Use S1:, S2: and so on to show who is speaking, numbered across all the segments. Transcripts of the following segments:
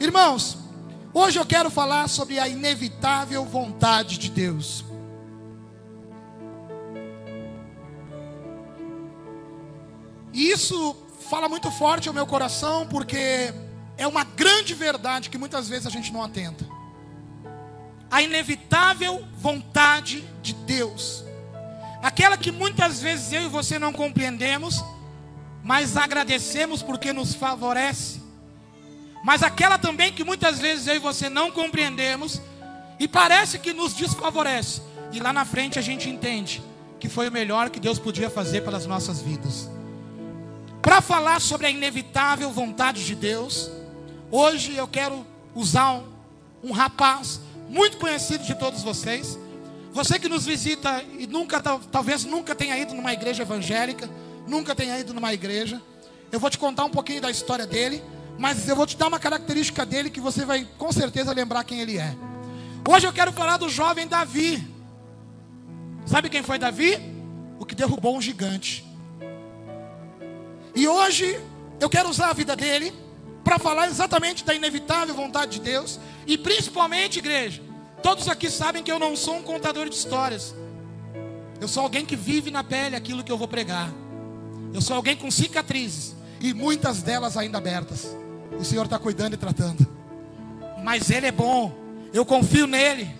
S1: Irmãos, hoje eu quero falar sobre a inevitável vontade de Deus. E isso fala muito forte ao meu coração, porque é uma grande verdade que muitas vezes a gente não atenta. A inevitável vontade de Deus. Aquela que muitas vezes eu e você não compreendemos, mas agradecemos porque nos favorece. Mas aquela também que muitas vezes eu e você não compreendemos e parece que nos desfavorece. E lá na frente a gente entende que foi o melhor que Deus podia fazer pelas nossas vidas. Para falar sobre a inevitável vontade de Deus, hoje eu quero usar um, um rapaz muito conhecido de todos vocês. Você que nos visita e nunca, talvez nunca tenha ido numa igreja evangélica, nunca tenha ido numa igreja. Eu vou te contar um pouquinho da história dele, mas eu vou te dar uma característica dele que você vai com certeza lembrar quem ele é. Hoje eu quero falar do jovem Davi. Sabe quem foi Davi? O que derrubou um gigante. E hoje eu quero usar a vida dele para falar exatamente da inevitável vontade de Deus e principalmente, igreja, todos aqui sabem que eu não sou um contador de histórias. Eu sou alguém que vive na pele aquilo que eu vou pregar. Eu sou alguém com cicatrizes e muitas delas ainda abertas. O Senhor está cuidando e tratando. Mas Ele é bom. Eu confio nele.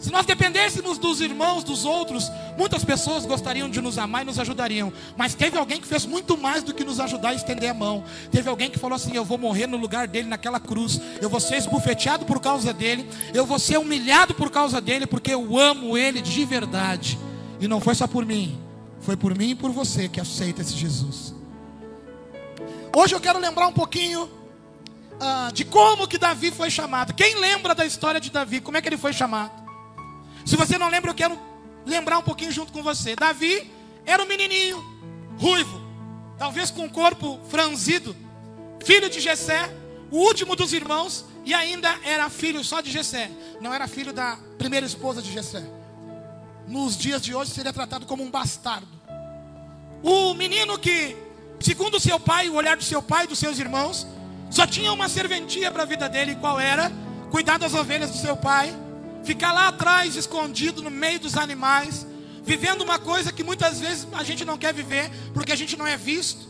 S1: Se nós dependêssemos dos irmãos, dos outros, muitas pessoas gostariam de nos amar e nos ajudariam. Mas teve alguém que fez muito mais do que nos ajudar e estender a mão. Teve alguém que falou assim: Eu vou morrer no lugar dele naquela cruz. Eu vou ser esbufeteado por causa dele. Eu vou ser humilhado por causa dele, porque eu amo ele de verdade. E não foi só por mim, foi por mim e por você que aceita esse Jesus. Hoje eu quero lembrar um pouquinho uh, de como que Davi foi chamado. Quem lembra da história de Davi? Como é que ele foi chamado? Se você não lembra, eu quero lembrar um pouquinho junto com você. Davi era um menininho, ruivo, talvez com o corpo franzido, filho de Jessé, o último dos irmãos, e ainda era filho só de Jessé, não era filho da primeira esposa de Jessé. Nos dias de hoje seria tratado como um bastardo. O menino que, segundo seu pai, o olhar do seu pai e dos seus irmãos, só tinha uma serventia para a vida dele, qual era? Cuidar das ovelhas do seu pai ficar lá atrás, escondido no meio dos animais, vivendo uma coisa que muitas vezes a gente não quer viver, porque a gente não é visto.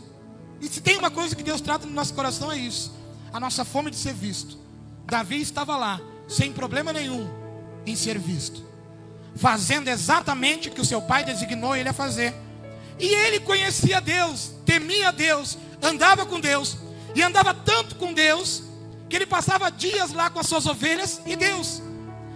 S1: E se tem uma coisa que Deus trata no nosso coração é isso, a nossa fome de ser visto. Davi estava lá, sem problema nenhum, em ser visto, fazendo exatamente o que o seu pai designou ele a fazer. E ele conhecia Deus, temia Deus, andava com Deus, e andava tanto com Deus, que ele passava dias lá com as suas ovelhas e Deus.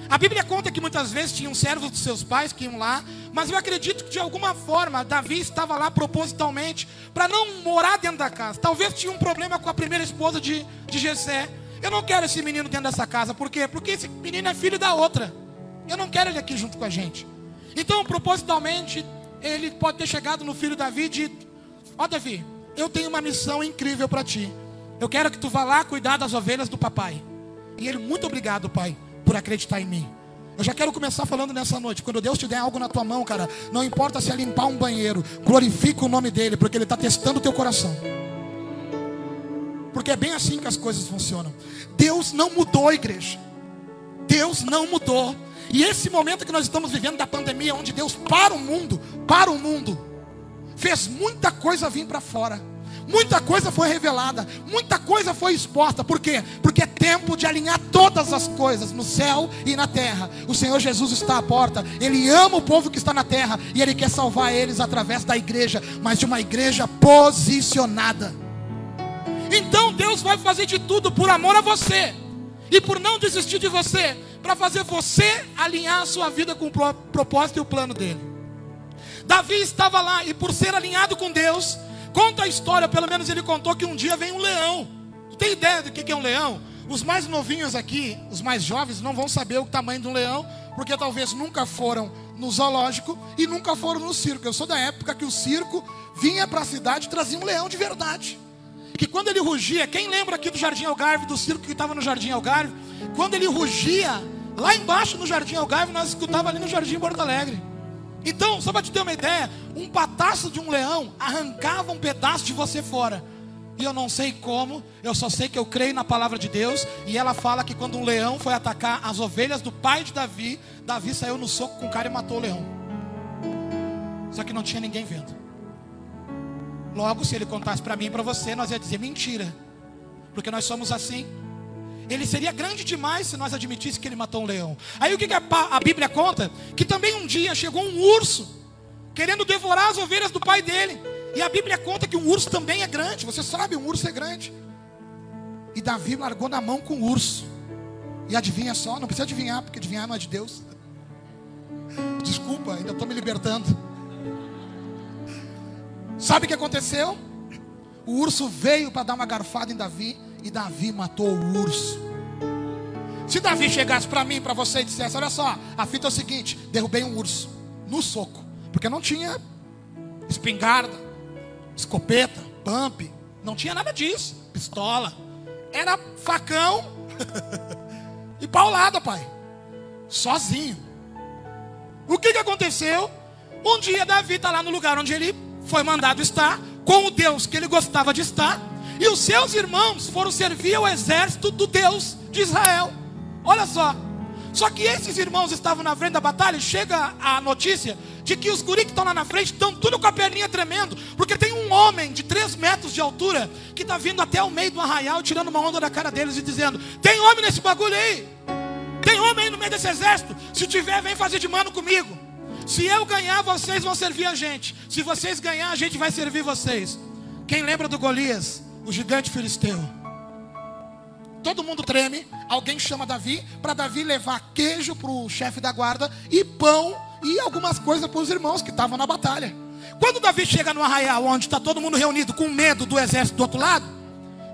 S1: A Bíblia conta que muitas vezes tinham servos dos seus pais que iam lá, mas eu acredito que de alguma forma Davi estava lá propositalmente para não morar dentro da casa. Talvez tinha um problema com a primeira esposa de, de Jessé. Eu não quero esse menino dentro dessa casa, por quê? Porque esse menino é filho da outra. Eu não quero ele aqui junto com a gente. Então, propositalmente, ele pode ter chegado no filho Davi e dito: Ó oh, Davi, eu tenho uma missão incrível para ti. Eu quero que tu vá lá cuidar das ovelhas do papai. E ele, muito obrigado, pai por acreditar em mim. Eu já quero começar falando nessa noite. Quando Deus te der algo na tua mão, cara, não importa se é limpar um banheiro, glorifica o nome dele, porque ele está testando o teu coração. Porque é bem assim que as coisas funcionam. Deus não mudou, igreja. Deus não mudou. E esse momento que nós estamos vivendo da pandemia, onde Deus para o mundo, para o mundo, fez muita coisa vir para fora. Muita coisa foi revelada, muita coisa foi exposta. Por quê? Porque é tempo de alinhar todas as coisas no céu e na terra. O Senhor Jesus está à porta. Ele ama o povo que está na terra e ele quer salvar eles através da igreja, mas de uma igreja posicionada. Então Deus vai fazer de tudo por amor a você e por não desistir de você, para fazer você alinhar a sua vida com o propósito e o plano dele. Davi estava lá e por ser alinhado com Deus, Conta a história, pelo menos ele contou que um dia vem um leão. Tu tem ideia do que é um leão? Os mais novinhos aqui, os mais jovens, não vão saber o tamanho de um leão, porque talvez nunca foram no zoológico e nunca foram no circo. Eu sou da época que o circo vinha para a cidade e trazia um leão de verdade. Que quando ele rugia, quem lembra aqui do Jardim Algarve, do circo que estava no Jardim Algarve? Quando ele rugia, lá embaixo no Jardim Algarve, nós escutava ali no Jardim Porto Alegre. Então, só para te ter uma ideia, um pataço de um leão arrancava um pedaço de você fora. E eu não sei como, eu só sei que eu creio na palavra de Deus. E ela fala que quando um leão foi atacar as ovelhas do pai de Davi, Davi saiu no soco com o cara e matou o leão. Só que não tinha ninguém vendo. Logo, se ele contasse para mim e para você, nós ia dizer mentira. Porque nós somos assim. Ele seria grande demais se nós admitíssemos que ele matou um leão. Aí o que a Bíblia conta? Que também um dia chegou um urso querendo devorar as ovelhas do pai dele. E a Bíblia conta que um urso também é grande. Você sabe, um urso é grande. E Davi largou na mão com o urso. E adivinha só, não precisa adivinhar, porque adivinhar não é de Deus. Desculpa, ainda estou me libertando. Sabe o que aconteceu? O urso veio para dar uma garfada em Davi e Davi matou o urso. Se Davi chegasse para mim, para você e dissesse: Olha só, a fita é o seguinte: derrubei um urso no soco, porque não tinha espingarda, escopeta, pump, não tinha nada disso, pistola, era facão e paulada, pai, sozinho. O que, que aconteceu? Um dia Davi está lá no lugar onde ele foi mandado estar, com o Deus que ele gostava de estar, e os seus irmãos foram servir ao exército do Deus de Israel. Olha só. Só que esses irmãos estavam na frente da batalha, e chega a notícia de que os guri que estão lá na frente estão tudo com a perninha tremendo, porque tem um homem de 3 metros de altura que está vindo até o meio do arraial, tirando uma onda da cara deles e dizendo: Tem homem nesse bagulho aí, tem homem aí no meio desse exército, se tiver, vem fazer de mano comigo. Se eu ganhar, vocês vão servir a gente. Se vocês ganhar, a gente vai servir vocês. Quem lembra do Golias? O gigante filisteu. Todo mundo treme. Alguém chama Davi para Davi levar queijo para o chefe da guarda e pão e algumas coisas para os irmãos que estavam na batalha. Quando Davi chega no arraial, onde está todo mundo reunido com medo do exército do outro lado,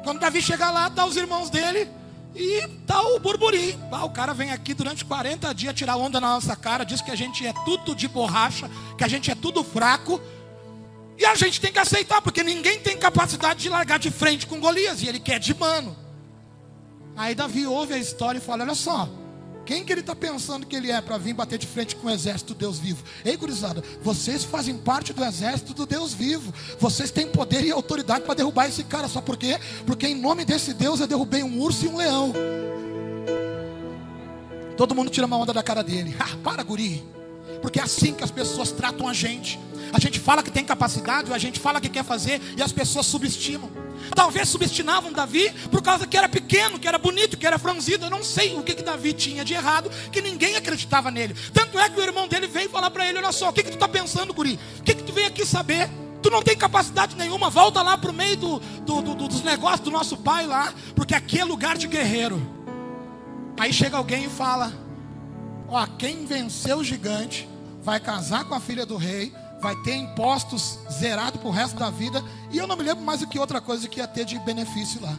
S1: quando Davi chega lá, tá os irmãos dele e tá o burburinho. Ah, o cara vem aqui durante 40 dias tirar onda na nossa cara, diz que a gente é tudo de borracha, que a gente é tudo fraco. E a gente tem que aceitar, porque ninguém tem capacidade de largar de frente com Golias, e ele quer de mano. Aí Davi ouve a história e fala: Olha só, quem que ele está pensando que ele é para vir bater de frente com o exército do Deus vivo? Ei, gurizada, vocês fazem parte do exército do Deus vivo. Vocês têm poder e autoridade para derrubar esse cara. Só por quê? Porque em nome desse Deus eu derrubei um urso e um leão. Todo mundo tira uma onda da cara dele. Ah, para, guri. Porque é assim que as pessoas tratam a gente. A gente fala que tem capacidade, a gente fala que quer fazer e as pessoas subestimam. Talvez subestimavam Davi por causa que era pequeno, que era bonito, que era franzido. Eu não sei o que, que Davi tinha de errado, que ninguém acreditava nele. Tanto é que o irmão dele veio falar para ele: Olha só, o que, que tu está pensando, guri? O que, que tu veio aqui saber? Tu não tem capacidade nenhuma, volta lá para o meio do, do, do, dos negócios do nosso pai lá, porque aqui é lugar de guerreiro. Aí chega alguém e fala: Ó, quem venceu o gigante vai casar com a filha do rei vai ter impostos zerados para o resto da vida. E eu não me lembro mais do que outra coisa que ia ter de benefício lá.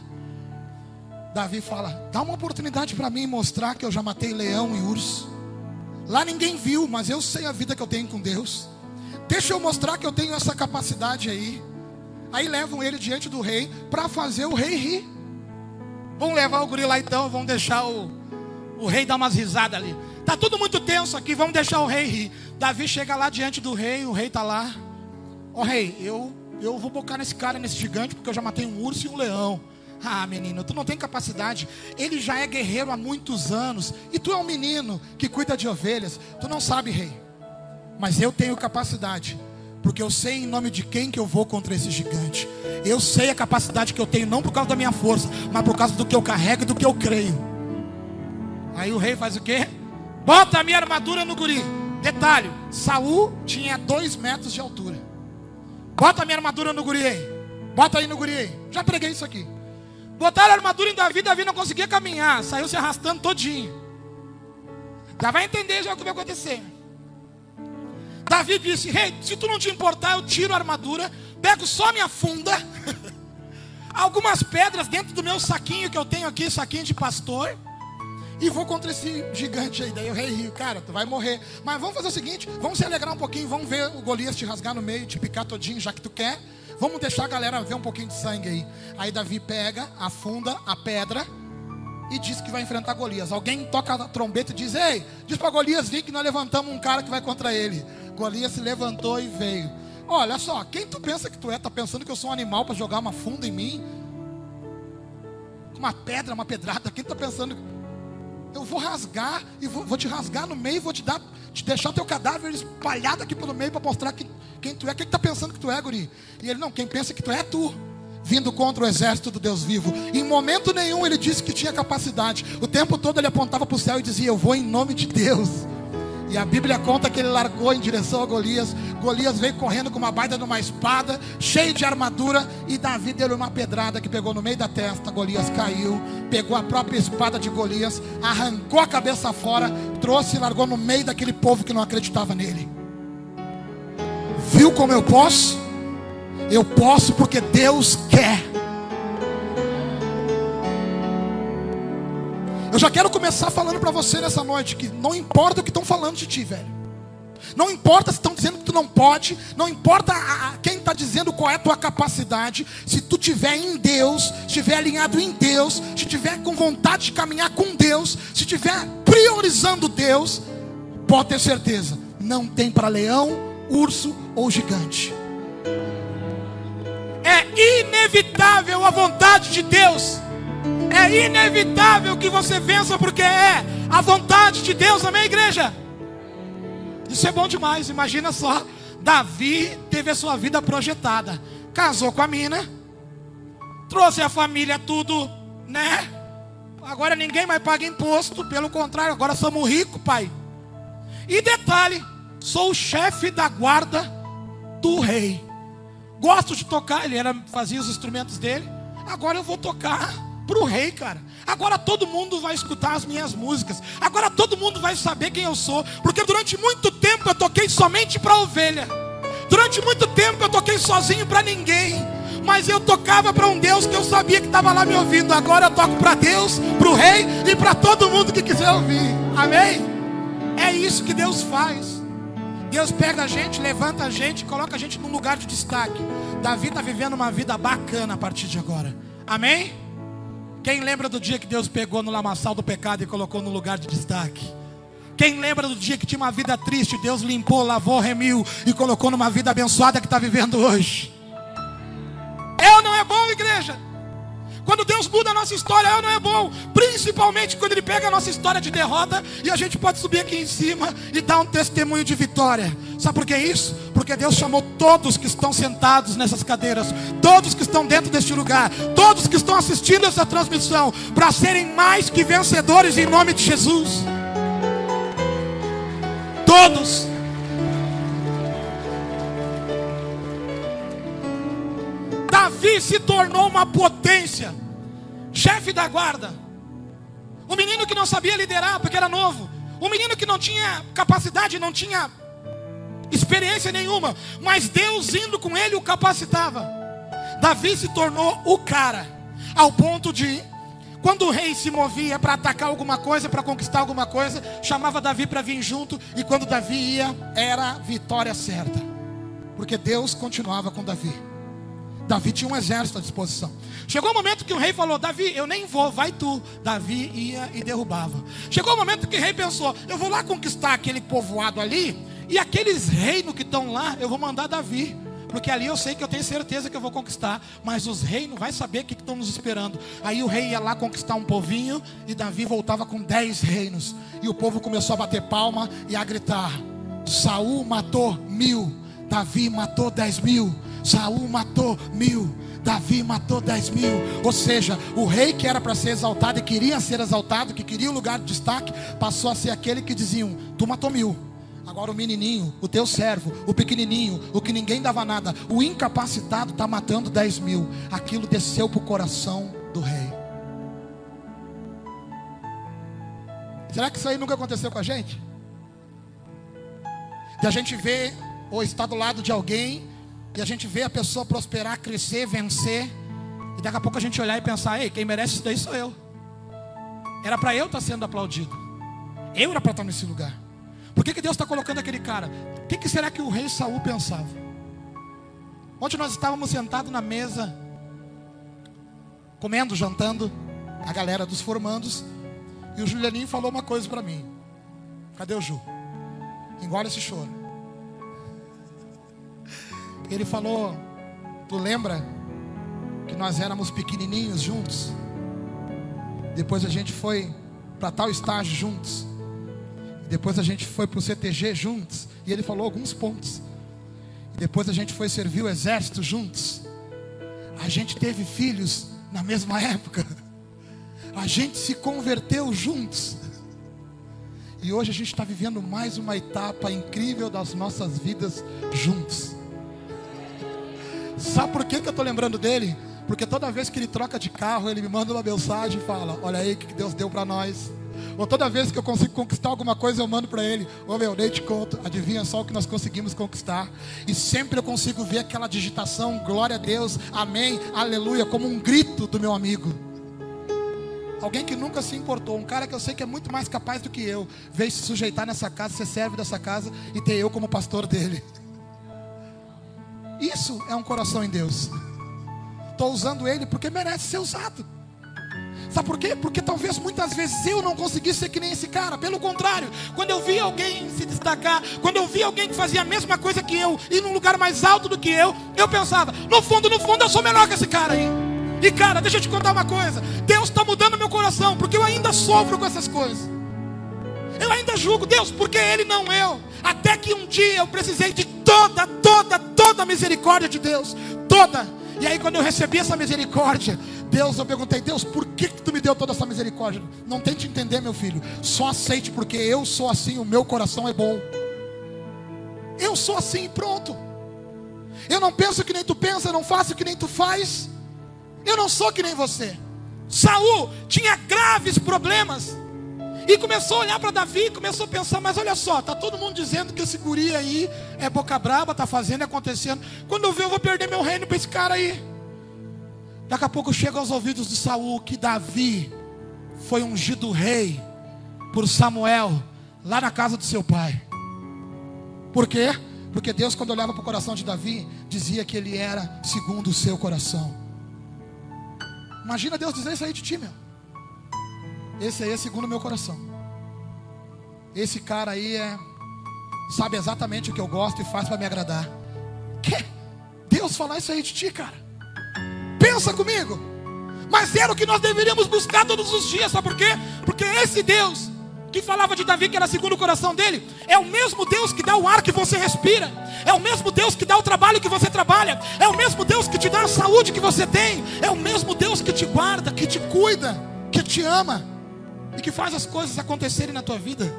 S1: Davi fala: dá uma oportunidade para mim mostrar que eu já matei leão e urso. Lá ninguém viu, mas eu sei a vida que eu tenho com Deus. Deixa eu mostrar que eu tenho essa capacidade aí. Aí levam ele diante do rei para fazer o rei rir. Vamos levar o guri lá então, vamos deixar o, o rei dar umas risadas ali. Tá tudo muito tenso aqui, vamos deixar o rei rir. Davi chega lá diante do rei, o rei está lá. Ó oh, rei, eu, eu vou bocar nesse cara, nesse gigante, porque eu já matei um urso e um leão. Ah, menino, tu não tem capacidade. Ele já é guerreiro há muitos anos. E tu é um menino que cuida de ovelhas. Tu não sabe, rei. Mas eu tenho capacidade. Porque eu sei em nome de quem que eu vou contra esse gigante. Eu sei a capacidade que eu tenho, não por causa da minha força, mas por causa do que eu carrego e do que eu creio. Aí o rei faz o quê? Bota a minha armadura no guri. Detalhe: Saul tinha dois metros de altura. Bota a minha armadura no guri aí. Bota aí no guri aí. Já preguei isso aqui. Botaram a armadura em Davi, Davi não conseguia caminhar, saiu se arrastando todinho. Já vai entender já o que vai acontecer. Davi disse: Rei, hey, se tu não te importar, eu tiro a armadura, pego só minha funda, algumas pedras dentro do meu saquinho que eu tenho aqui, saquinho de pastor e vou contra esse gigante aí. Daí o rei rio, cara, tu vai morrer. Mas vamos fazer o seguinte: vamos se alegrar um pouquinho, vamos ver o Golias te rasgar no meio, te picar todinho, já que tu quer. Vamos deixar a galera ver um pouquinho de sangue aí. Aí Davi pega, afunda a pedra e diz que vai enfrentar Golias. Alguém toca a trombeta e diz: Ei, diz para Golias vir que nós levantamos um cara que vai contra ele. Golias se levantou e veio. Olha só, quem tu pensa que tu é? Tá pensando que eu sou um animal para jogar uma funda em mim? Uma pedra, uma pedrada. Quem tá pensando? Eu vou rasgar e vou, vou te rasgar no meio, vou te dar, te deixar teu cadáver espalhado aqui pelo meio para mostrar que, quem tu é. Quem tá pensando que tu é, guri? E ele não, quem pensa que tu é, é tu vindo contra o exército do Deus vivo. Em momento nenhum ele disse que tinha capacidade. O tempo todo ele apontava para o céu e dizia: Eu vou em nome de Deus. E a Bíblia conta que ele largou em direção a Golias. Golias veio correndo com uma baita de uma espada, cheio de armadura, e Davi deu uma pedrada que pegou no meio da testa. Golias caiu, pegou a própria espada de Golias, arrancou a cabeça fora, trouxe e largou no meio daquele povo que não acreditava nele. Viu como eu posso? Eu posso porque Deus quer. Eu já quero começar falando para você nessa noite que não importa o que estão falando de ti, velho. Não importa se estão dizendo que tu não pode, não importa a, a, quem está dizendo qual é a tua capacidade, se tu tiver em Deus, estiver alinhado em Deus, se tiver com vontade de caminhar com Deus, se tiver priorizando Deus, pode ter certeza, não tem para leão, urso ou gigante. É inevitável a vontade de Deus é inevitável que você vença, porque é a vontade de Deus, amém, igreja? Isso é bom demais. Imagina só: Davi teve a sua vida projetada, casou com a mina, trouxe a família, tudo, né? Agora ninguém mais paga imposto, pelo contrário, agora somos ricos, pai. E detalhe: sou o chefe da guarda do rei. Gosto de tocar, ele era, fazia os instrumentos dele. Agora eu vou tocar para o rei, cara. Agora todo mundo vai escutar as minhas músicas. Agora todo mundo vai saber quem eu sou. Porque durante muito tempo eu toquei somente para ovelha. Durante muito tempo eu toquei sozinho para ninguém. Mas eu tocava para um Deus que eu sabia que estava lá me ouvindo. Agora eu toco para Deus, para o rei e para todo mundo que quiser ouvir. Amém? É isso que Deus faz. Deus pega a gente, levanta a gente, coloca a gente num lugar de destaque. Davi está vivendo uma vida bacana a partir de agora. Amém? Quem lembra do dia que Deus pegou no lamaçal do pecado e colocou no lugar de destaque? Quem lembra do dia que tinha uma vida triste, Deus limpou, lavou, remiu e colocou numa vida abençoada que está vivendo hoje? Ou não é bom, igreja? Quando Deus muda a nossa história, não é bom? Principalmente quando Ele pega a nossa história de derrota e a gente pode subir aqui em cima e dar um testemunho de vitória. Sabe por que isso? Porque Deus chamou todos que estão sentados nessas cadeiras, todos que estão dentro deste lugar, todos que estão assistindo essa transmissão, para serem mais que vencedores em nome de Jesus. Todos. Davi se tornou uma potência, chefe da guarda. O menino que não sabia liderar porque era novo. O menino que não tinha capacidade, não tinha experiência nenhuma. Mas Deus indo com ele o capacitava. Davi se tornou o cara. Ao ponto de, quando o rei se movia para atacar alguma coisa, para conquistar alguma coisa, chamava Davi para vir junto. E quando Davi ia, era vitória certa. Porque Deus continuava com Davi. Davi tinha um exército à disposição. Chegou o momento que o rei falou: Davi, eu nem vou, vai tu. Davi ia e derrubava. Chegou o momento que o rei pensou: eu vou lá conquistar aquele povoado ali, e aqueles reinos que estão lá, eu vou mandar Davi. Porque ali eu sei que eu tenho certeza que eu vou conquistar. Mas os reis não vai saber o que estão nos esperando. Aí o rei ia lá conquistar um povinho. E Davi voltava com dez reinos. E o povo começou a bater palma e a gritar: Saul matou mil. Davi matou dez mil. Saul matou mil, Davi matou dez mil. Ou seja, o rei que era para ser exaltado e queria ser exaltado, que queria o lugar de destaque, passou a ser aquele que diziam: Tu matou mil. Agora o menininho, o teu servo, o pequenininho, o que ninguém dava nada, o incapacitado está matando dez mil. Aquilo desceu para o coração do rei. Será que isso aí nunca aconteceu com a gente? De a gente ver ou estar do lado de alguém e a gente vê a pessoa prosperar, crescer, vencer. E daqui a pouco a gente olhar e pensar: ei, quem merece isso daí sou eu. Era para eu estar tá sendo aplaudido. Eu era para estar nesse lugar. Por que, que Deus está colocando aquele cara? O que, que será que o rei Saul pensava? Ontem nós estávamos sentados na mesa, comendo, jantando, a galera dos formandos, e o Julianinho falou uma coisa para mim. Cadê o Ju? Engole esse choro. Ele falou: Tu lembra que nós éramos pequenininhos juntos? Depois a gente foi para tal estágio juntos. Depois a gente foi para o CTG juntos. E ele falou alguns pontos. Depois a gente foi servir o exército juntos. A gente teve filhos na mesma época. A gente se converteu juntos. E hoje a gente está vivendo mais uma etapa incrível das nossas vidas juntos. Sabe por que, que eu estou lembrando dele? Porque toda vez que ele troca de carro, ele me manda uma mensagem e fala: Olha aí o que Deus deu para nós. Ou toda vez que eu consigo conquistar alguma coisa, eu mando para ele: Ô oh, meu, nem te conto, adivinha só o que nós conseguimos conquistar. E sempre eu consigo ver aquela digitação: Glória a Deus, Amém, Aleluia, como um grito do meu amigo. Alguém que nunca se importou, um cara que eu sei que é muito mais capaz do que eu, veio se sujeitar nessa casa, ser servo dessa casa e ter eu como pastor dele. Isso é um coração em Deus. Estou usando ele porque merece ser usado. Sabe por quê? Porque talvez muitas vezes eu não conseguisse ser que nem esse cara. Pelo contrário, quando eu via alguém se destacar, quando eu via alguém que fazia a mesma coisa que eu, e num lugar mais alto do que eu, eu pensava, no fundo, no fundo, eu sou melhor que esse cara aí. E cara, deixa eu te contar uma coisa: Deus está mudando meu coração, porque eu ainda sofro com essas coisas. Eu ainda julgo Deus, porque Ele não eu. Até que um dia eu precisei de toda, toda, toda a misericórdia de Deus. Toda. E aí, quando eu recebi essa misericórdia, Deus, eu perguntei, Deus, por que, que tu me deu toda essa misericórdia? Não tente entender, meu filho. Só aceite, porque eu sou assim, o meu coração é bom. Eu sou assim, pronto. Eu não penso que nem tu pensa, eu não faço que nem tu faz. Eu não sou que nem você. Saul tinha graves problemas. E começou a olhar para Davi, começou a pensar, mas olha só, tá todo mundo dizendo que esse guri aí é boca braba, tá fazendo, é acontecendo. Quando eu ver, eu vou perder meu reino para esse cara aí. Daqui a pouco chega aos ouvidos de Saul que Davi foi ungido rei por Samuel lá na casa do seu pai. Por quê? Porque Deus, quando olhava para o coração de Davi, dizia que ele era segundo o seu coração. Imagina Deus dizer isso aí de ti, meu. Esse aí é segundo o meu coração. Esse cara aí é sabe exatamente o que eu gosto e faz para me agradar. Que? Deus falar isso aí de ti, cara. Pensa comigo. Mas era o que nós deveríamos buscar todos os dias, sabe por quê? Porque esse Deus que falava de Davi que era segundo o coração dele, é o mesmo Deus que dá o ar que você respira, é o mesmo Deus que dá o trabalho que você trabalha, é o mesmo Deus que te dá a saúde que você tem, é o mesmo Deus que te guarda, que te cuida, que te ama e que faz as coisas acontecerem na tua vida.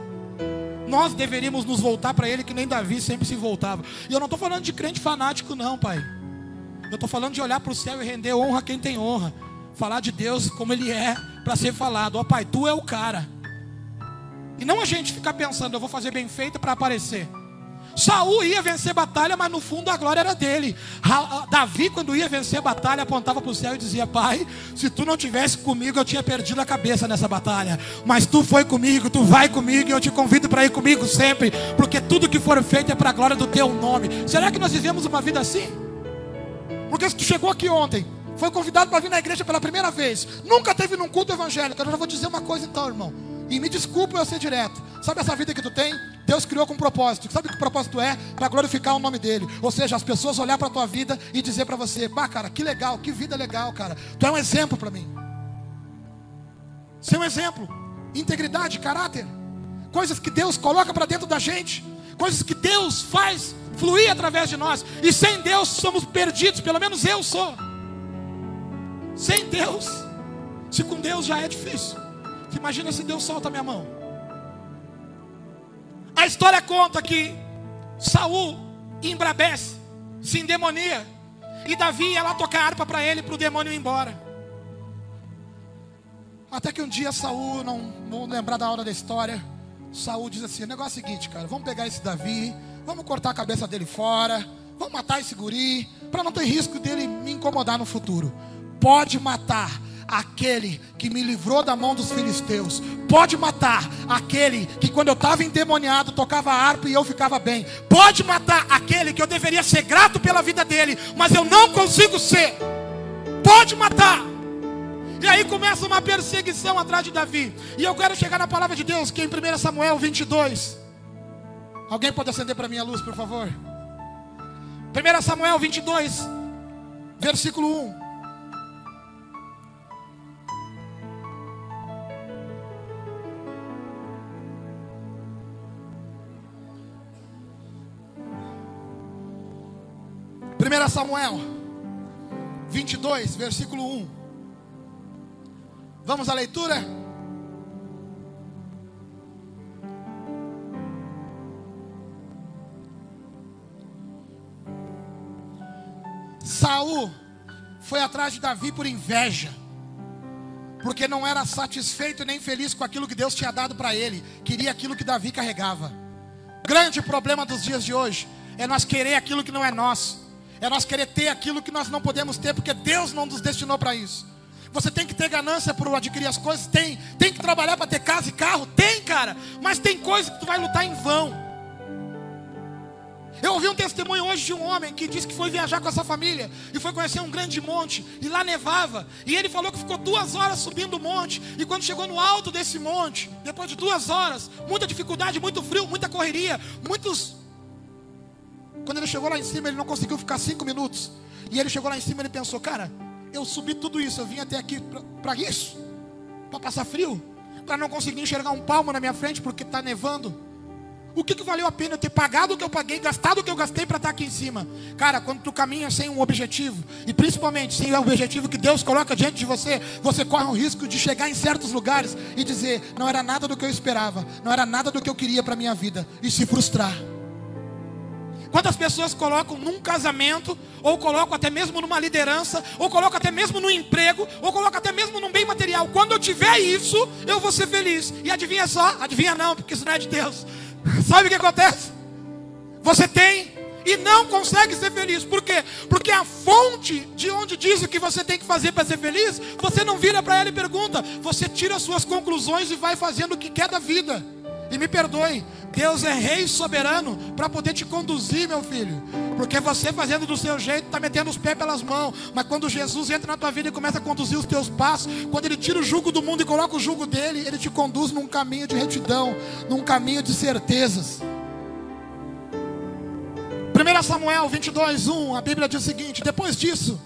S1: Nós deveríamos nos voltar para Ele que nem Davi sempre se voltava. E eu não estou falando de crente fanático, não, pai. Eu estou falando de olhar para o céu e render honra a quem tem honra. Falar de Deus como Ele é, para ser falado. Ó oh, pai, tu é o cara. E não a gente ficar pensando, eu vou fazer bem feito para aparecer. Saul ia vencer batalha, mas no fundo a glória era dele. Davi, quando ia vencer batalha, apontava para o céu e dizia: Pai, se tu não tivesse comigo, eu tinha perdido a cabeça nessa batalha. Mas tu foi comigo, tu vai comigo, e eu te convido para ir comigo sempre, porque tudo que for feito é para a glória do teu nome. Será que nós vivemos uma vida assim? Porque se tu chegou aqui ontem, foi convidado para vir na igreja pela primeira vez, nunca teve num culto evangélico, eu já vou dizer uma coisa então, irmão. E me desculpa eu ser direto. Sabe essa vida que tu tem? Deus criou com um propósito. Sabe o que o propósito é? Para glorificar o nome dele. Ou seja, as pessoas olhar para a tua vida e dizer para você: "Pá, cara, que legal, que vida legal, cara. Tu é um exemplo para mim." Ser um exemplo, integridade, caráter, coisas que Deus coloca para dentro da gente, coisas que Deus faz fluir através de nós. E sem Deus somos perdidos, pelo menos eu sou. Sem Deus, se com Deus já é difícil. Imagina se Deus solta a minha mão. A história conta que Saul embrabece, se endemonia. E Davi ia lá tocar harpa para ele, para o demônio ir embora. Até que um dia Saul, não, não lembrar da hora da história, Saul diz assim: o negócio é o seguinte, cara, vamos pegar esse Davi, vamos cortar a cabeça dele fora, vamos matar esse guri, para não ter risco dele me incomodar no futuro. Pode matar, aquele que me livrou da mão dos filisteus. Pode matar aquele que, quando eu estava endemoniado, tocava harpa e eu ficava bem. Pode matar aquele que eu deveria ser grato pela vida dele, mas eu não consigo ser. Pode matar. E aí começa uma perseguição atrás de Davi. E eu quero chegar na palavra de Deus, que é em 1 Samuel 22. Alguém pode acender para mim a luz, por favor? 1 Samuel 22, versículo 1. Samuel 22, versículo 1. Vamos à leitura? Saul foi atrás de Davi por inveja, porque não era satisfeito nem feliz com aquilo que Deus tinha dado para ele, queria aquilo que Davi carregava. Grande problema dos dias de hoje é nós querer aquilo que não é nosso, é nós querer ter aquilo que nós não podemos ter, porque Deus não nos destinou para isso. Você tem que ter ganância por adquirir as coisas? Tem. Tem que trabalhar para ter casa e carro? Tem, cara. Mas tem coisa que tu vai lutar em vão. Eu ouvi um testemunho hoje de um homem que disse que foi viajar com essa família e foi conhecer um grande monte e lá nevava. E ele falou que ficou duas horas subindo o monte. E quando chegou no alto desse monte, depois de duas horas, muita dificuldade, muito frio, muita correria, muitos. Quando ele chegou lá em cima, ele não conseguiu ficar cinco minutos. E ele chegou lá em cima e ele pensou: Cara, eu subi tudo isso, eu vim até aqui para isso, para passar frio, para não conseguir enxergar um palmo na minha frente porque está nevando. O que, que valeu a pena eu ter pagado o que eu paguei, gastado o que eu gastei para estar aqui em cima? Cara, quando tu caminha sem um objetivo, e principalmente sem o objetivo que Deus coloca diante de você, você corre o risco de chegar em certos lugares e dizer: não era nada do que eu esperava, não era nada do que eu queria para minha vida, e se frustrar. Quantas pessoas colocam num casamento, ou colocam até mesmo numa liderança, ou colocam até mesmo no emprego, ou colocam até mesmo num bem material. Quando eu tiver isso, eu vou ser feliz. E adivinha só? Adivinha não, porque isso não é de Deus. Sabe o que acontece? Você tem e não consegue ser feliz. Por quê? Porque a fonte de onde diz o que você tem que fazer para ser feliz, você não vira para ela e pergunta, você tira suas conclusões e vai fazendo o que quer da vida. E me perdoe, Deus é rei soberano para poder te conduzir, meu filho. Porque você fazendo do seu jeito está metendo os pés pelas mãos. Mas quando Jesus entra na tua vida e começa a conduzir os teus passos, quando ele tira o jugo do mundo e coloca o jugo dele, ele te conduz num caminho de retidão, num caminho de certezas. 1 Samuel 22, 1, a Bíblia diz o seguinte: Depois disso,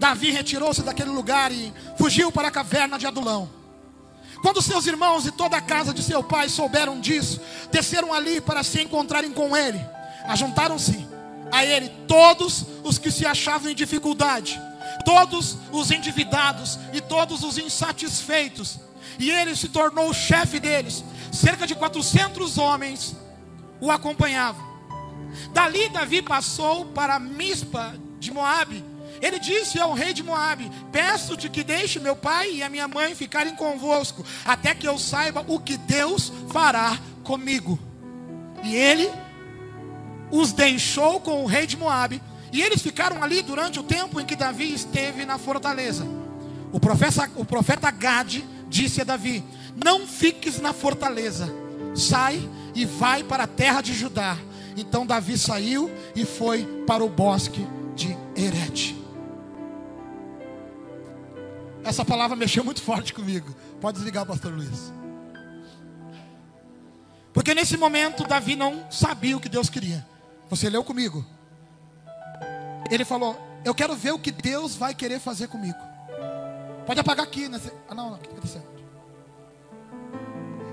S1: Davi retirou-se daquele lugar e fugiu para a caverna de Adulão. Quando seus irmãos e toda a casa de seu pai souberam disso, desceram ali para se encontrarem com ele. Ajuntaram-se a ele todos os que se achavam em dificuldade, todos os endividados e todos os insatisfeitos. E ele se tornou o chefe deles. Cerca de 400 homens o acompanhavam. Dali Davi passou para Mispa de Moabe ele disse ao rei de Moabe: Peço-te que deixe meu pai e a minha mãe ficarem convosco, até que eu saiba o que Deus fará comigo. E ele os deixou com o rei de Moabe, e eles ficaram ali durante o tempo em que Davi esteve na fortaleza. O profeta, o profeta Gade disse a Davi: Não fiques na fortaleza, sai e vai para a terra de Judá. Então Davi saiu e foi para o bosque de Herete. Essa palavra mexeu muito forte comigo. Pode desligar, pastor Luiz. Porque nesse momento Davi não sabia o que Deus queria. Você leu comigo. Ele falou: Eu quero ver o que Deus vai querer fazer comigo. Pode apagar aqui. Nesse... Ah, não, não, aqui certo.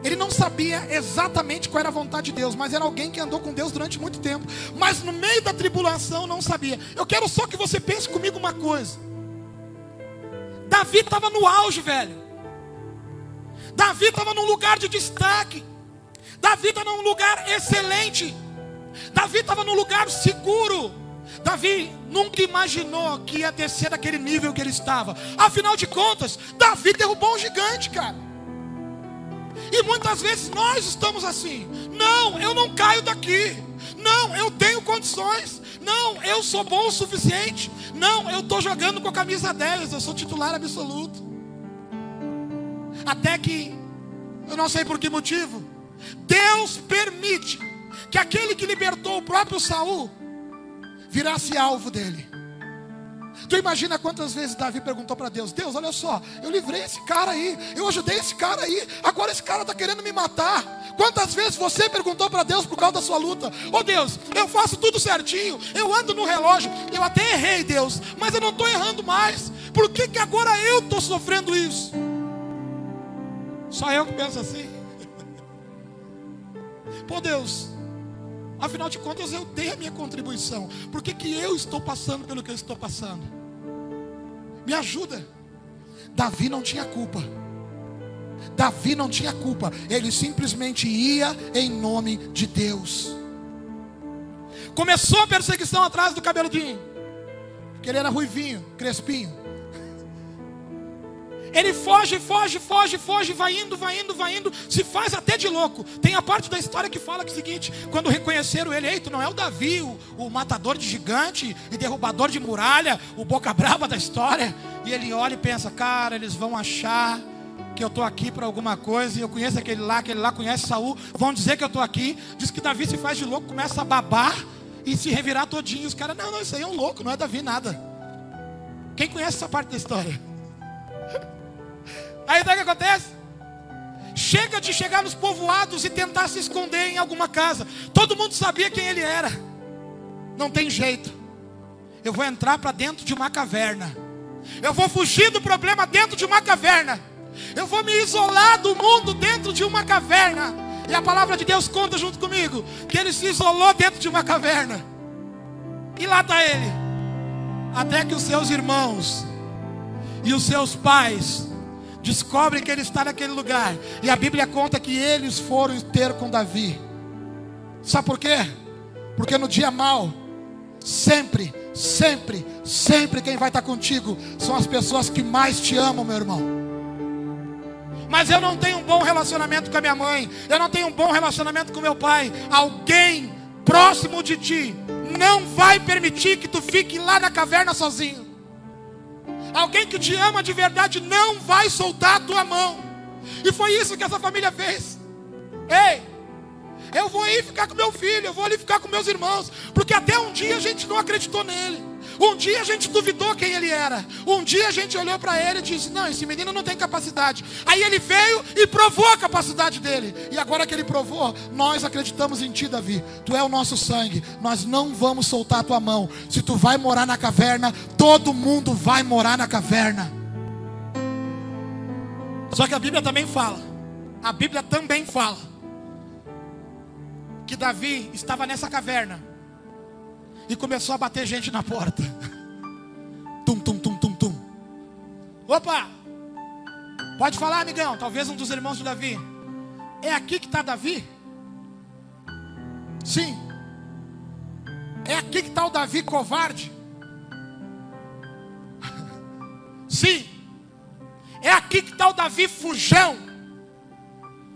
S1: Ele não sabia exatamente qual era a vontade de Deus, mas era alguém que andou com Deus durante muito tempo. Mas no meio da tribulação não sabia. Eu quero só que você pense comigo uma coisa. Davi estava no auge, velho. Davi estava num lugar de destaque. Davi estava num lugar excelente. Davi estava num lugar seguro. Davi nunca imaginou que ia descer daquele nível que ele estava. Afinal de contas, Davi derrubou um gigante, cara. E muitas vezes nós estamos assim. Não, eu não caio daqui. Não, eu tenho condições. Não, eu sou bom o suficiente. Não, eu estou jogando com a camisa 10, eu sou titular absoluto. Até que, eu não sei por que motivo, Deus permite que aquele que libertou o próprio Saul virasse alvo dele. Tu imagina quantas vezes Davi perguntou para Deus: Deus, olha só, eu livrei esse cara aí, eu ajudei esse cara aí, agora esse cara está querendo me matar. Quantas vezes você perguntou para Deus por causa da sua luta? Oh Deus, eu faço tudo certinho, eu ando no relógio, eu até errei, Deus, mas eu não estou errando mais. Por que, que agora eu estou sofrendo isso? Só eu que penso assim. Pô Deus, Afinal de contas, eu dei a minha contribuição. Por que, que eu estou passando pelo que eu estou passando? Me ajuda. Davi não tinha culpa. Davi não tinha culpa. Ele simplesmente ia em nome de Deus. Começou a perseguição atrás do cabeludinho. Porque ele era ruivinho, crespinho. Ele foge, foge, foge, foge, vai indo, vai indo, vai indo, se faz até de louco. Tem a parte da história que fala que é o seguinte: quando reconheceram ele, ei, tu não é o Davi, o, o matador de gigante e derrubador de muralha, o boca braba da história. E ele olha e pensa, cara, eles vão achar que eu estou aqui para alguma coisa, e eu conheço aquele lá, aquele lá conhece Saul, vão dizer que eu estou aqui. Diz que Davi se faz de louco, começa a babar e se revirar todinho. Os caras, não, não, isso aí é um louco, não é Davi nada. Quem conhece essa parte da história? Aí sabe o que acontece? Chega de chegar nos povoados e tentar se esconder em alguma casa. Todo mundo sabia quem ele era. Não tem jeito. Eu vou entrar para dentro de uma caverna. Eu vou fugir do problema dentro de uma caverna. Eu vou me isolar do mundo dentro de uma caverna. E a palavra de Deus conta junto comigo que ele se isolou dentro de uma caverna. E lá está ele. Até que os seus irmãos e os seus pais descobrem que ele está naquele lugar. E a Bíblia conta que eles foram ter com Davi. Sabe por quê? Porque no dia mal, sempre, sempre, sempre quem vai estar contigo são as pessoas que mais te amam, meu irmão. Mas eu não tenho um bom relacionamento com a minha mãe, eu não tenho um bom relacionamento com meu pai. Alguém próximo de ti não vai permitir que tu fique lá na caverna sozinho. Alguém que te ama de verdade não vai soltar a tua mão. E foi isso que essa família fez. Ei, eu vou ir ficar com meu filho, eu vou ali ficar com meus irmãos, porque até um dia a gente não acreditou nele. Um dia a gente duvidou quem ele era. Um dia a gente olhou para ele e disse: Não, esse menino não tem capacidade. Aí ele veio e provou a capacidade dele. E agora que ele provou, nós acreditamos em ti, Davi. Tu é o nosso sangue. Nós não vamos soltar a tua mão. Se tu vai morar na caverna, todo mundo vai morar na caverna. Só que a Bíblia também fala. A Bíblia também fala que Davi estava nessa caverna e começou a bater gente na porta. Tum, tum, tum, tum, tum. Opa! Pode falar, amigão. Talvez um dos irmãos de Davi. É aqui que está Davi? Sim. É aqui que está o Davi covarde? Sim. É aqui que está o Davi fujão?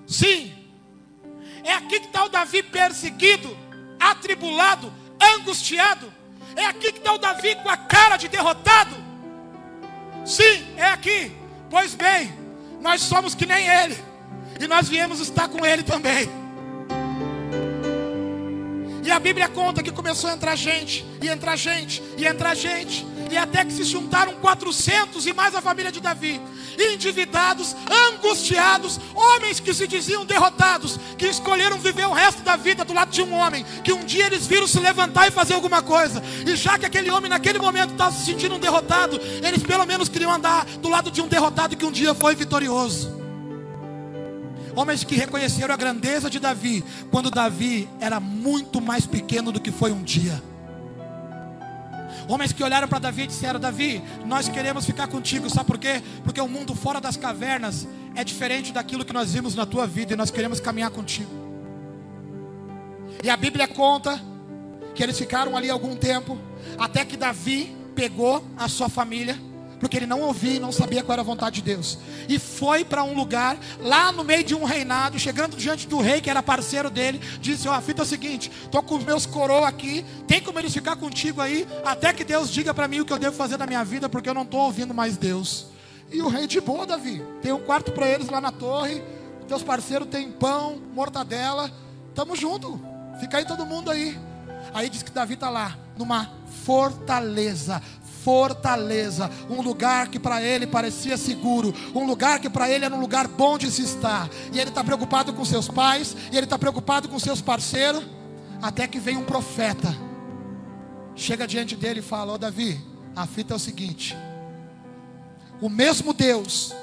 S1: Sim. É aqui que está o Davi perseguido, atribulado, angustiado. É aqui que está o Davi com a cara de derrotado. Sim, é aqui. Pois bem, nós somos que nem ele. E nós viemos estar com ele também. E a Bíblia conta que começou a entrar gente, e entrar gente, e entrar gente, e até que se juntaram 400 e mais a família de Davi, endividados, angustiados, homens que se diziam derrotados, que escolheram viver o resto da vida do lado de um homem, que um dia eles viram se levantar e fazer alguma coisa, e já que aquele homem naquele momento estava se sentindo um derrotado, eles pelo menos queriam andar do lado de um derrotado que um dia foi vitorioso. Homens que reconheceram a grandeza de Davi, quando Davi era muito mais pequeno do que foi um dia. Homens que olharam para Davi e disseram: Davi, nós queremos ficar contigo, sabe por quê? Porque o mundo fora das cavernas é diferente daquilo que nós vimos na tua vida e nós queremos caminhar contigo. E a Bíblia conta que eles ficaram ali algum tempo, até que Davi pegou a sua família porque ele não ouvia e não sabia qual era a vontade de Deus. E foi para um lugar, lá no meio de um reinado, chegando diante do rei, que era parceiro dele, disse: Ó, oh, fita é o seguinte: estou com os meus coroas aqui, tem como eles ficar contigo aí, até que Deus diga para mim o que eu devo fazer na minha vida, porque eu não estou ouvindo mais Deus. E o rei de boa, Davi, tem um quarto para eles lá na torre, teus parceiros têm pão, mortadela, tamo junto, fica aí todo mundo aí. Aí diz que Davi está lá, numa fortaleza, fortaleza, um lugar que para ele parecia seguro, um lugar que para ele era um lugar bom de se estar. E ele está preocupado com seus pais, e ele está preocupado com seus parceiros, até que vem um profeta, chega diante dele e fala: Ó oh, Davi, a fita é o seguinte: o mesmo Deus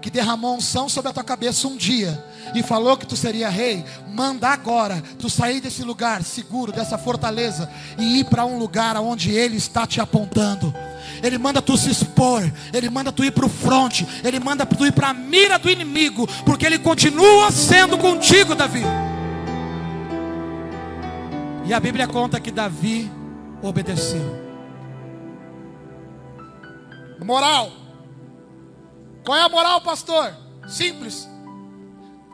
S1: que derramou unção sobre a tua cabeça um dia e falou que tu seria rei, manda agora tu sair desse lugar seguro, dessa fortaleza e ir para um lugar onde ele está te apontando. Ele manda tu se expor, ele manda tu ir para o fronte, ele manda tu ir para a mira do inimigo, porque ele continua sendo contigo, Davi. E a Bíblia conta que Davi obedeceu. Moral. Qual é a moral, pastor? Simples.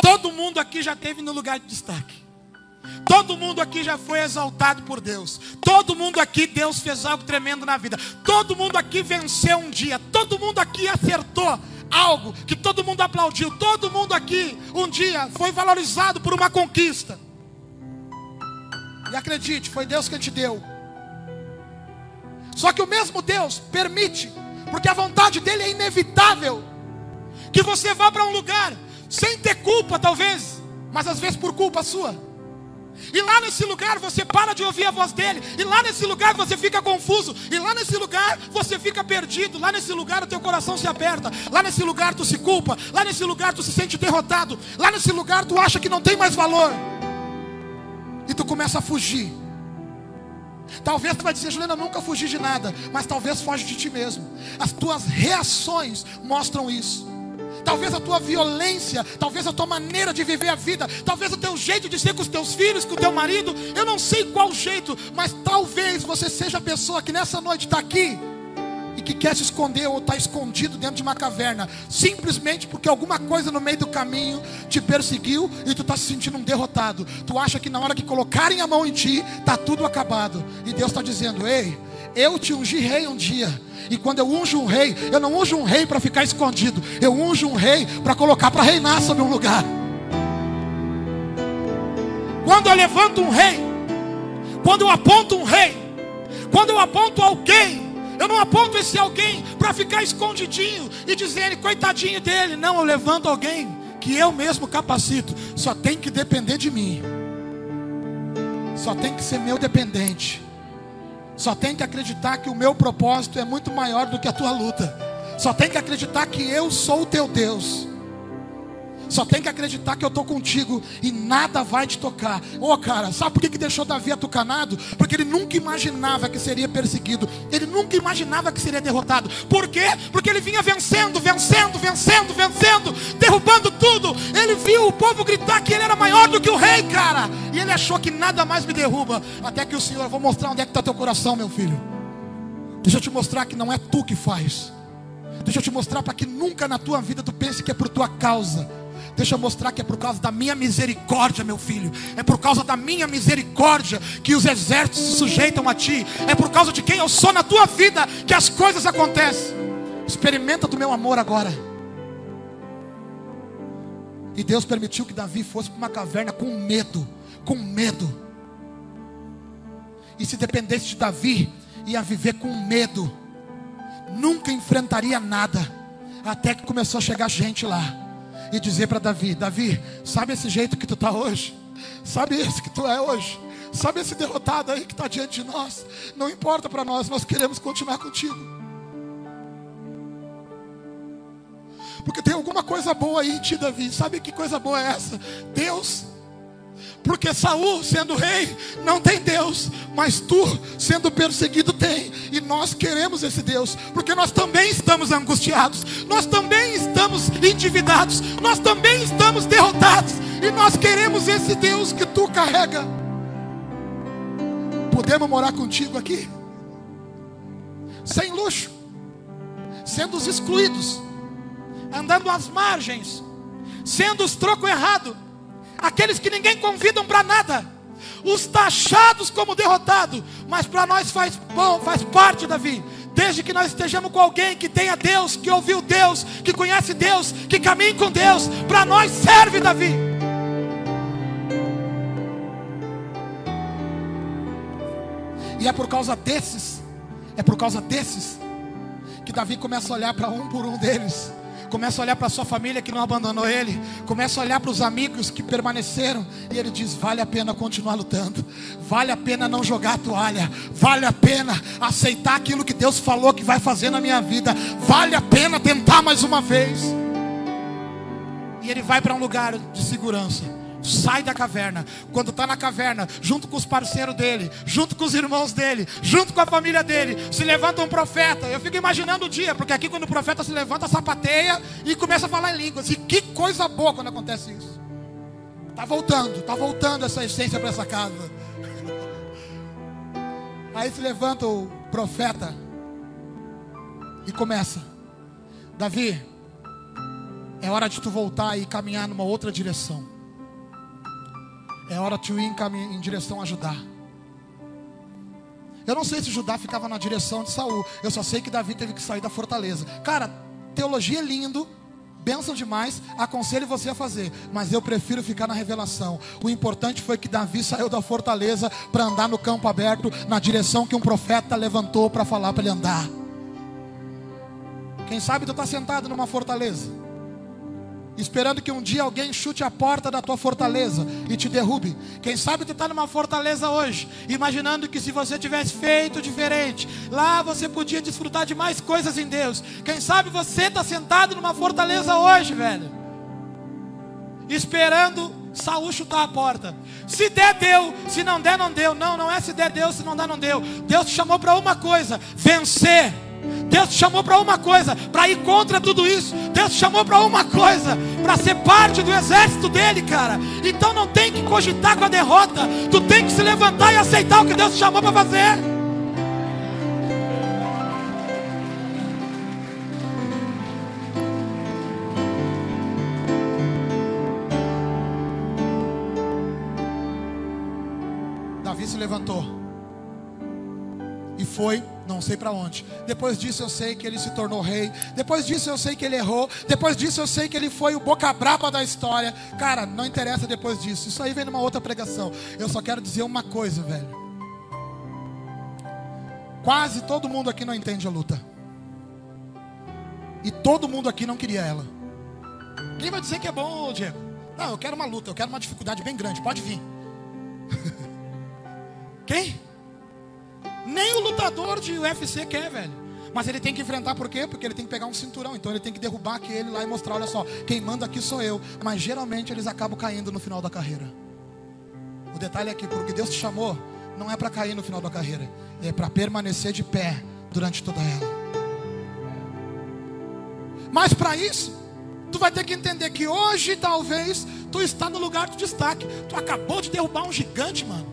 S1: Todo mundo aqui já teve no lugar de destaque. Todo mundo aqui já foi exaltado por Deus. Todo mundo aqui, Deus fez algo tremendo na vida. Todo mundo aqui venceu um dia. Todo mundo aqui acertou algo que todo mundo aplaudiu. Todo mundo aqui, um dia, foi valorizado por uma conquista. E acredite, foi Deus que te deu. Só que o mesmo Deus permite, porque a vontade dele é inevitável que você vá para um lugar sem ter culpa, talvez, mas às vezes por culpa sua. E lá nesse lugar você para de ouvir a voz dele. E lá nesse lugar você fica confuso. E lá nesse lugar você fica perdido. Lá nesse lugar o teu coração se aperta. Lá nesse lugar tu se culpa. Lá nesse lugar tu se sente derrotado. Lá nesse lugar tu acha que não tem mais valor. E tu começa a fugir. Talvez tu vai dizer, Juliana, nunca fugi de nada. Mas talvez foge de ti mesmo. As tuas reações mostram isso talvez a tua violência, talvez a tua maneira de viver a vida, talvez o teu jeito de ser com os teus filhos, com o teu marido, eu não sei qual jeito, mas talvez você seja a pessoa que nessa noite está aqui e que quer se esconder ou está escondido dentro de uma caverna, simplesmente porque alguma coisa no meio do caminho te perseguiu e tu está se sentindo um derrotado. Tu acha que na hora que colocarem a mão em ti, está tudo acabado. E Deus está dizendo: Ei, eu te ungi rei um dia. E quando eu unjo um rei, eu não unjo um rei para ficar escondido. Eu unjo um rei para colocar para reinar sobre um lugar. Quando eu levanto um rei, quando eu aponto um rei, quando eu aponto alguém, eu não aponto esse alguém para ficar escondidinho e dizer, coitadinho dele. Não, eu levanto alguém que eu mesmo capacito. Só tem que depender de mim. Só tem que ser meu dependente. Só tem que acreditar que o meu propósito é muito maior do que a tua luta. Só tem que acreditar que eu sou o teu Deus. Só tem que acreditar que eu estou contigo e nada vai te tocar. Ô oh, cara, sabe por que, que deixou Davi atucanado? Porque ele nunca imaginava que seria perseguido. Ele nunca imaginava que seria derrotado. Por quê? Porque ele vinha vencendo, vencendo, vencendo, vencendo, derrubando tudo. Ele viu o povo gritar que ele era maior do que o rei, cara. E ele achou que nada mais me derruba. Até que o Senhor, eu vou mostrar onde é que está teu coração, meu filho. Deixa eu te mostrar que não é tu que faz. Deixa eu te mostrar para que nunca na tua vida tu pense que é por tua causa. Deixa eu mostrar que é por causa da minha misericórdia, meu filho. É por causa da minha misericórdia que os exércitos se sujeitam a ti. É por causa de quem eu sou na tua vida que as coisas acontecem. Experimenta do meu amor agora. E Deus permitiu que Davi fosse para uma caverna com medo, com medo. E se dependesse de Davi, ia viver com medo. Nunca enfrentaria nada. Até que começou a chegar gente lá e dizer para Davi: Davi, sabe esse jeito que tu está hoje? Sabe esse que tu é hoje? Sabe esse derrotado aí que está diante de nós? Não importa para nós, nós queremos continuar contigo. Porque tem alguma coisa boa aí em ti, Davi. Sabe que coisa boa é essa? Deus porque Saul, sendo rei, não tem Deus, mas tu, sendo perseguido, tem. E nós queremos esse Deus, porque nós também estamos angustiados, nós também estamos endividados, nós também estamos derrotados, e nós queremos esse Deus que tu carrega. Podemos morar contigo aqui? Sem luxo, sendo os excluídos, andando às margens, sendo os troco errado aqueles que ninguém convidam para nada, os taxados como derrotado, mas para nós faz bom, faz parte, Davi. Desde que nós estejamos com alguém que tenha Deus, que ouviu Deus, que conhece Deus, que caminhe com Deus, para nós serve, Davi. E é por causa desses, é por causa desses que Davi começa a olhar para um por um deles começa a olhar para sua família que não abandonou ele, começa a olhar para os amigos que permaneceram, e ele diz: vale a pena continuar lutando, vale a pena não jogar a toalha, vale a pena aceitar aquilo que Deus falou que vai fazer na minha vida, vale a pena tentar mais uma vez. E ele vai para um lugar de segurança sai da caverna. Quando está na caverna, junto com os parceiros dele, junto com os irmãos dele, junto com a família dele, se levanta um profeta. Eu fico imaginando o dia, porque aqui quando o profeta se levanta, sapateia e começa a falar em línguas. E que coisa boa quando acontece isso. Tá voltando, tá voltando essa essência para essa casa. Aí se levanta o profeta e começa. Davi, é hora de tu voltar e caminhar numa outra direção. É hora de ir em, direção a Judá. Eu não sei se Judá ficava na direção de Saul. Eu só sei que Davi teve que sair da fortaleza. Cara, teologia é lindo, bênção demais, aconselho você a fazer, mas eu prefiro ficar na revelação. O importante foi que Davi saiu da fortaleza para andar no campo aberto, na direção que um profeta levantou para falar para ele andar. Quem sabe tu está sentado numa fortaleza esperando que um dia alguém chute a porta da tua fortaleza e te derrube. Quem sabe tu está numa fortaleza hoje, imaginando que se você tivesse feito diferente, lá você podia desfrutar de mais coisas em Deus. Quem sabe você está sentado numa fortaleza hoje, velho, esperando Saúl chutar a porta. Se der, deu. Se não der, não deu. Não, não é se der, deu. Se não der, não deu. Deus te chamou para uma coisa: vencer. Deus te chamou para uma coisa, para ir contra tudo isso. Deus te chamou para uma coisa, para ser parte do exército dele, cara. Então não tem que cogitar com a derrota. Tu tem que se levantar e aceitar o que Deus te chamou para fazer. Davi se levantou foi não sei para onde. Depois disso eu sei que ele se tornou rei. Depois disso eu sei que ele errou. Depois disso eu sei que ele foi o boca braba da história. Cara, não interessa depois disso. Isso aí vem numa outra pregação. Eu só quero dizer uma coisa, velho. Quase todo mundo aqui não entende a luta. E todo mundo aqui não queria ela. Quem vai dizer que é bom, Diego? Não, eu quero uma luta, eu quero uma dificuldade bem grande. Pode vir. Quem? Lutador de UFC quer, velho. Mas ele tem que enfrentar por quê? Porque ele tem que pegar um cinturão. Então ele tem que derrubar aquele lá e mostrar: olha só, quem manda aqui sou eu. Mas geralmente eles acabam caindo no final da carreira. O detalhe é que porque Deus te chamou, não é para cair no final da carreira, é para permanecer de pé durante toda ela. Mas para isso, tu vai ter que entender que hoje talvez tu está no lugar de destaque. Tu acabou de derrubar um gigante, mano.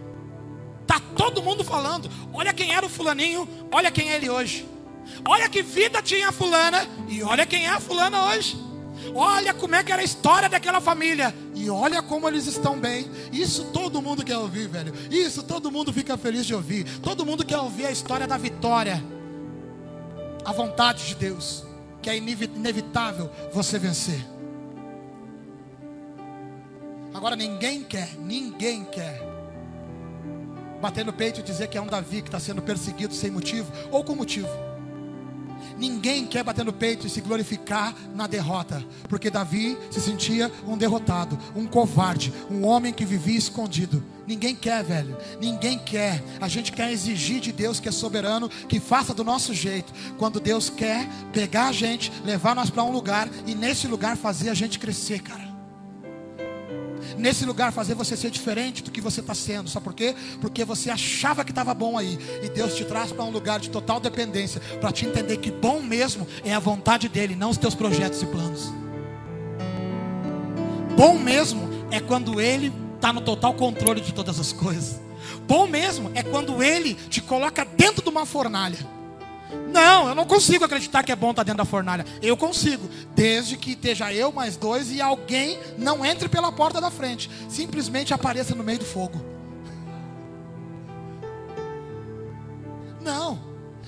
S1: Tá todo mundo falando. Olha quem era o fulaninho, olha quem é ele hoje. Olha que vida tinha a fulana e olha quem é a fulana hoje. Olha como é que era a história daquela família e olha como eles estão bem. Isso todo mundo quer ouvir, velho. Isso todo mundo fica feliz de ouvir. Todo mundo quer ouvir a história da vitória. A vontade de Deus, que é inevitável você vencer. Agora ninguém quer, ninguém quer bater no peito e dizer que é um Davi que está sendo perseguido sem motivo ou com motivo. Ninguém quer bater no peito e se glorificar na derrota, porque Davi se sentia um derrotado, um covarde, um homem que vivia escondido. Ninguém quer, velho. Ninguém quer. A gente quer exigir de Deus que é soberano, que faça do nosso jeito. Quando Deus quer pegar a gente, levar nós para um lugar e nesse lugar fazer a gente crescer, cara nesse lugar fazer você ser diferente do que você está sendo. Sabe por quê? Porque você achava que estava bom aí. E Deus te traz para um lugar de total dependência. Para te entender que bom mesmo é a vontade dEle, não os teus projetos e planos. Bom mesmo é quando Ele está no total controle de todas as coisas. Bom mesmo é quando Ele te coloca dentro de uma fornalha. Não, eu não consigo acreditar que é bom estar dentro da fornalha. Eu consigo, desde que esteja eu mais dois e alguém não entre pela porta da frente, simplesmente apareça no meio do fogo. Não,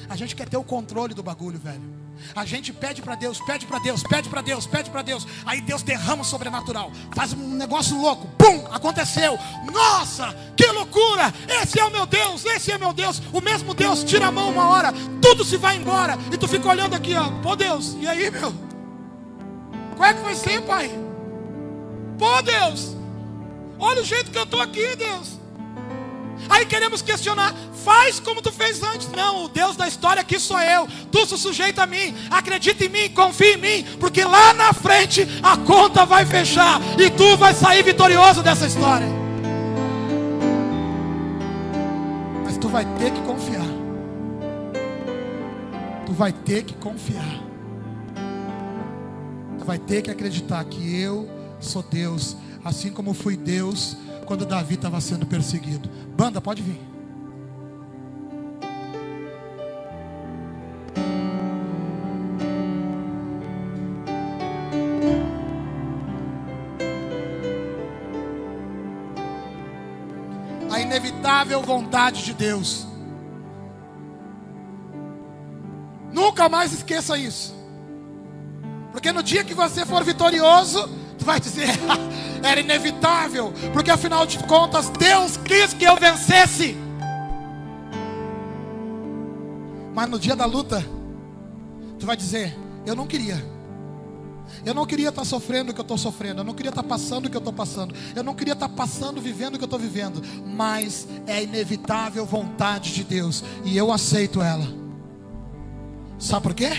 S1: A gente quer ter o controle do bagulho, velho. A gente pede para Deus, pede para Deus, pede para Deus, pede para Deus. Aí Deus derrama o sobrenatural. Faz um negócio louco. Pum, aconteceu. Nossa, que loucura! Esse é o meu Deus, esse é meu Deus. O mesmo Deus tira a mão uma hora, tudo se vai embora. E tu fica olhando aqui, ó. Pô, Deus, e aí, meu? Qual é que vai ser, pai? Pô, Deus, olha o jeito que eu estou aqui, Deus. Aí queremos questionar, faz como tu fez antes. Não, o Deus da história aqui sou eu. Tu se sujeita a mim, acredita em mim, confia em mim, porque lá na frente a conta vai fechar e tu vai sair vitorioso dessa história. Mas tu vai ter que confiar. Tu vai ter que confiar. Tu vai ter que acreditar que eu sou Deus, assim como fui Deus quando Davi estava sendo perseguido. Banda, pode vir. A inevitável vontade de Deus. Nunca mais esqueça isso. Porque no dia que você for vitorioso, tu vai dizer, era inevitável, porque afinal de contas Deus quis que eu vencesse. Mas no dia da luta, tu vai dizer, eu não queria. Eu não queria estar sofrendo o que eu estou sofrendo. Eu não queria estar passando o que eu estou passando. Eu não queria estar passando, vivendo o que eu estou vivendo. Mas é inevitável vontade de Deus. E eu aceito ela. Sabe por quê?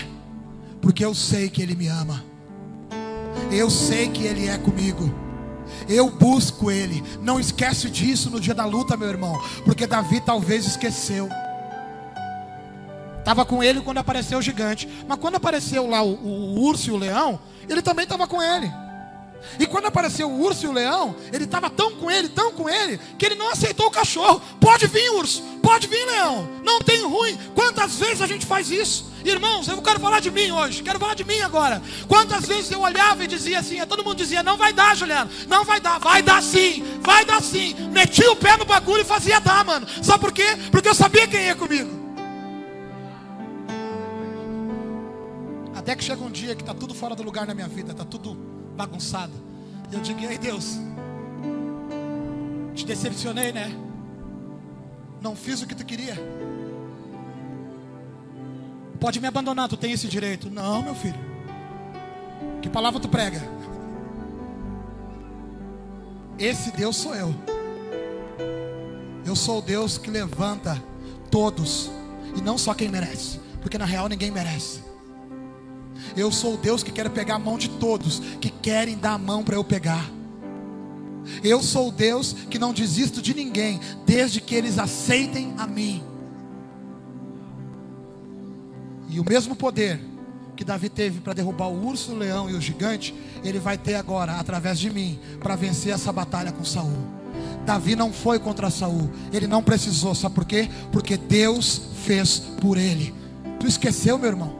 S1: Porque eu sei que Ele me ama. Eu sei que Ele é comigo. Eu busco Ele. Não esquece disso no dia da luta, meu irmão. Porque Davi talvez esqueceu. Estava com ele quando apareceu o gigante. Mas quando apareceu lá o, o, o urso e o leão, ele também estava com ele. E quando apareceu o urso e o leão, ele estava tão com ele, tão com ele, que ele não aceitou o cachorro. Pode vir, urso, pode vir, leão. Não tem ruim. Quantas vezes a gente faz isso? Irmãos, eu quero falar de mim hoje, quero falar de mim agora. Quantas vezes eu olhava e dizia assim, todo mundo dizia, não vai dar, Juliano, não vai dar, vai dar sim, vai dar sim. Metia o pé no bagulho e fazia dar, mano. Sabe por quê? Porque eu sabia quem ia comigo. Até que chega um dia que está tudo fora do lugar na minha vida, está tudo bagunçado. E eu digo, ei Deus, te decepcionei, né? Não fiz o que tu queria. Pode me abandonar, tu tem esse direito. Não, meu filho. Que palavra tu prega? Esse Deus sou eu. Eu sou o Deus que levanta todos, e não só quem merece, porque na real ninguém merece. Eu sou o Deus que quer pegar a mão de todos que querem dar a mão para eu pegar. Eu sou o Deus que não desisto de ninguém, desde que eles aceitem a mim. E o mesmo poder que Davi teve para derrubar o urso, o leão e o gigante, ele vai ter agora através de mim para vencer essa batalha com Saul. Davi não foi contra Saul, ele não precisou, sabe por quê? Porque Deus fez por ele. Tu esqueceu, meu irmão?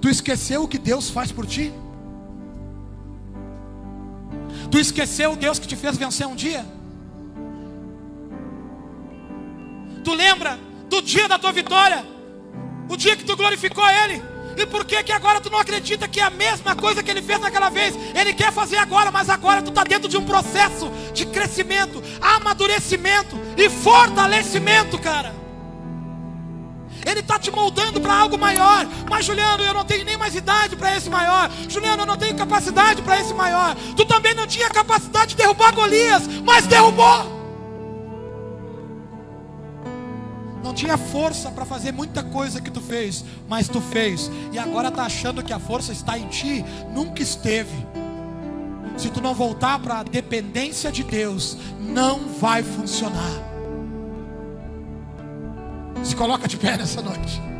S1: Tu esqueceu o que Deus faz por ti? Tu esqueceu o Deus que te fez vencer um dia? Tu lembra do dia da tua vitória? O dia que tu glorificou Ele? E por que que agora tu não acredita que é a mesma coisa que Ele fez naquela vez? Ele quer fazer agora, mas agora tu está dentro de um processo de crescimento, amadurecimento e fortalecimento, cara. Ele está te moldando para algo maior. Mas Juliano, eu não tenho nem mais idade para esse maior. Juliano, eu não tenho capacidade para esse maior. Tu também não tinha capacidade de derrubar Golias, mas derrubou. Não tinha força para fazer muita coisa que tu fez, mas tu fez. E agora está achando que a força está em ti. Nunca esteve. Se tu não voltar para a dependência de Deus, não vai funcionar. Se coloca de pé nessa noite.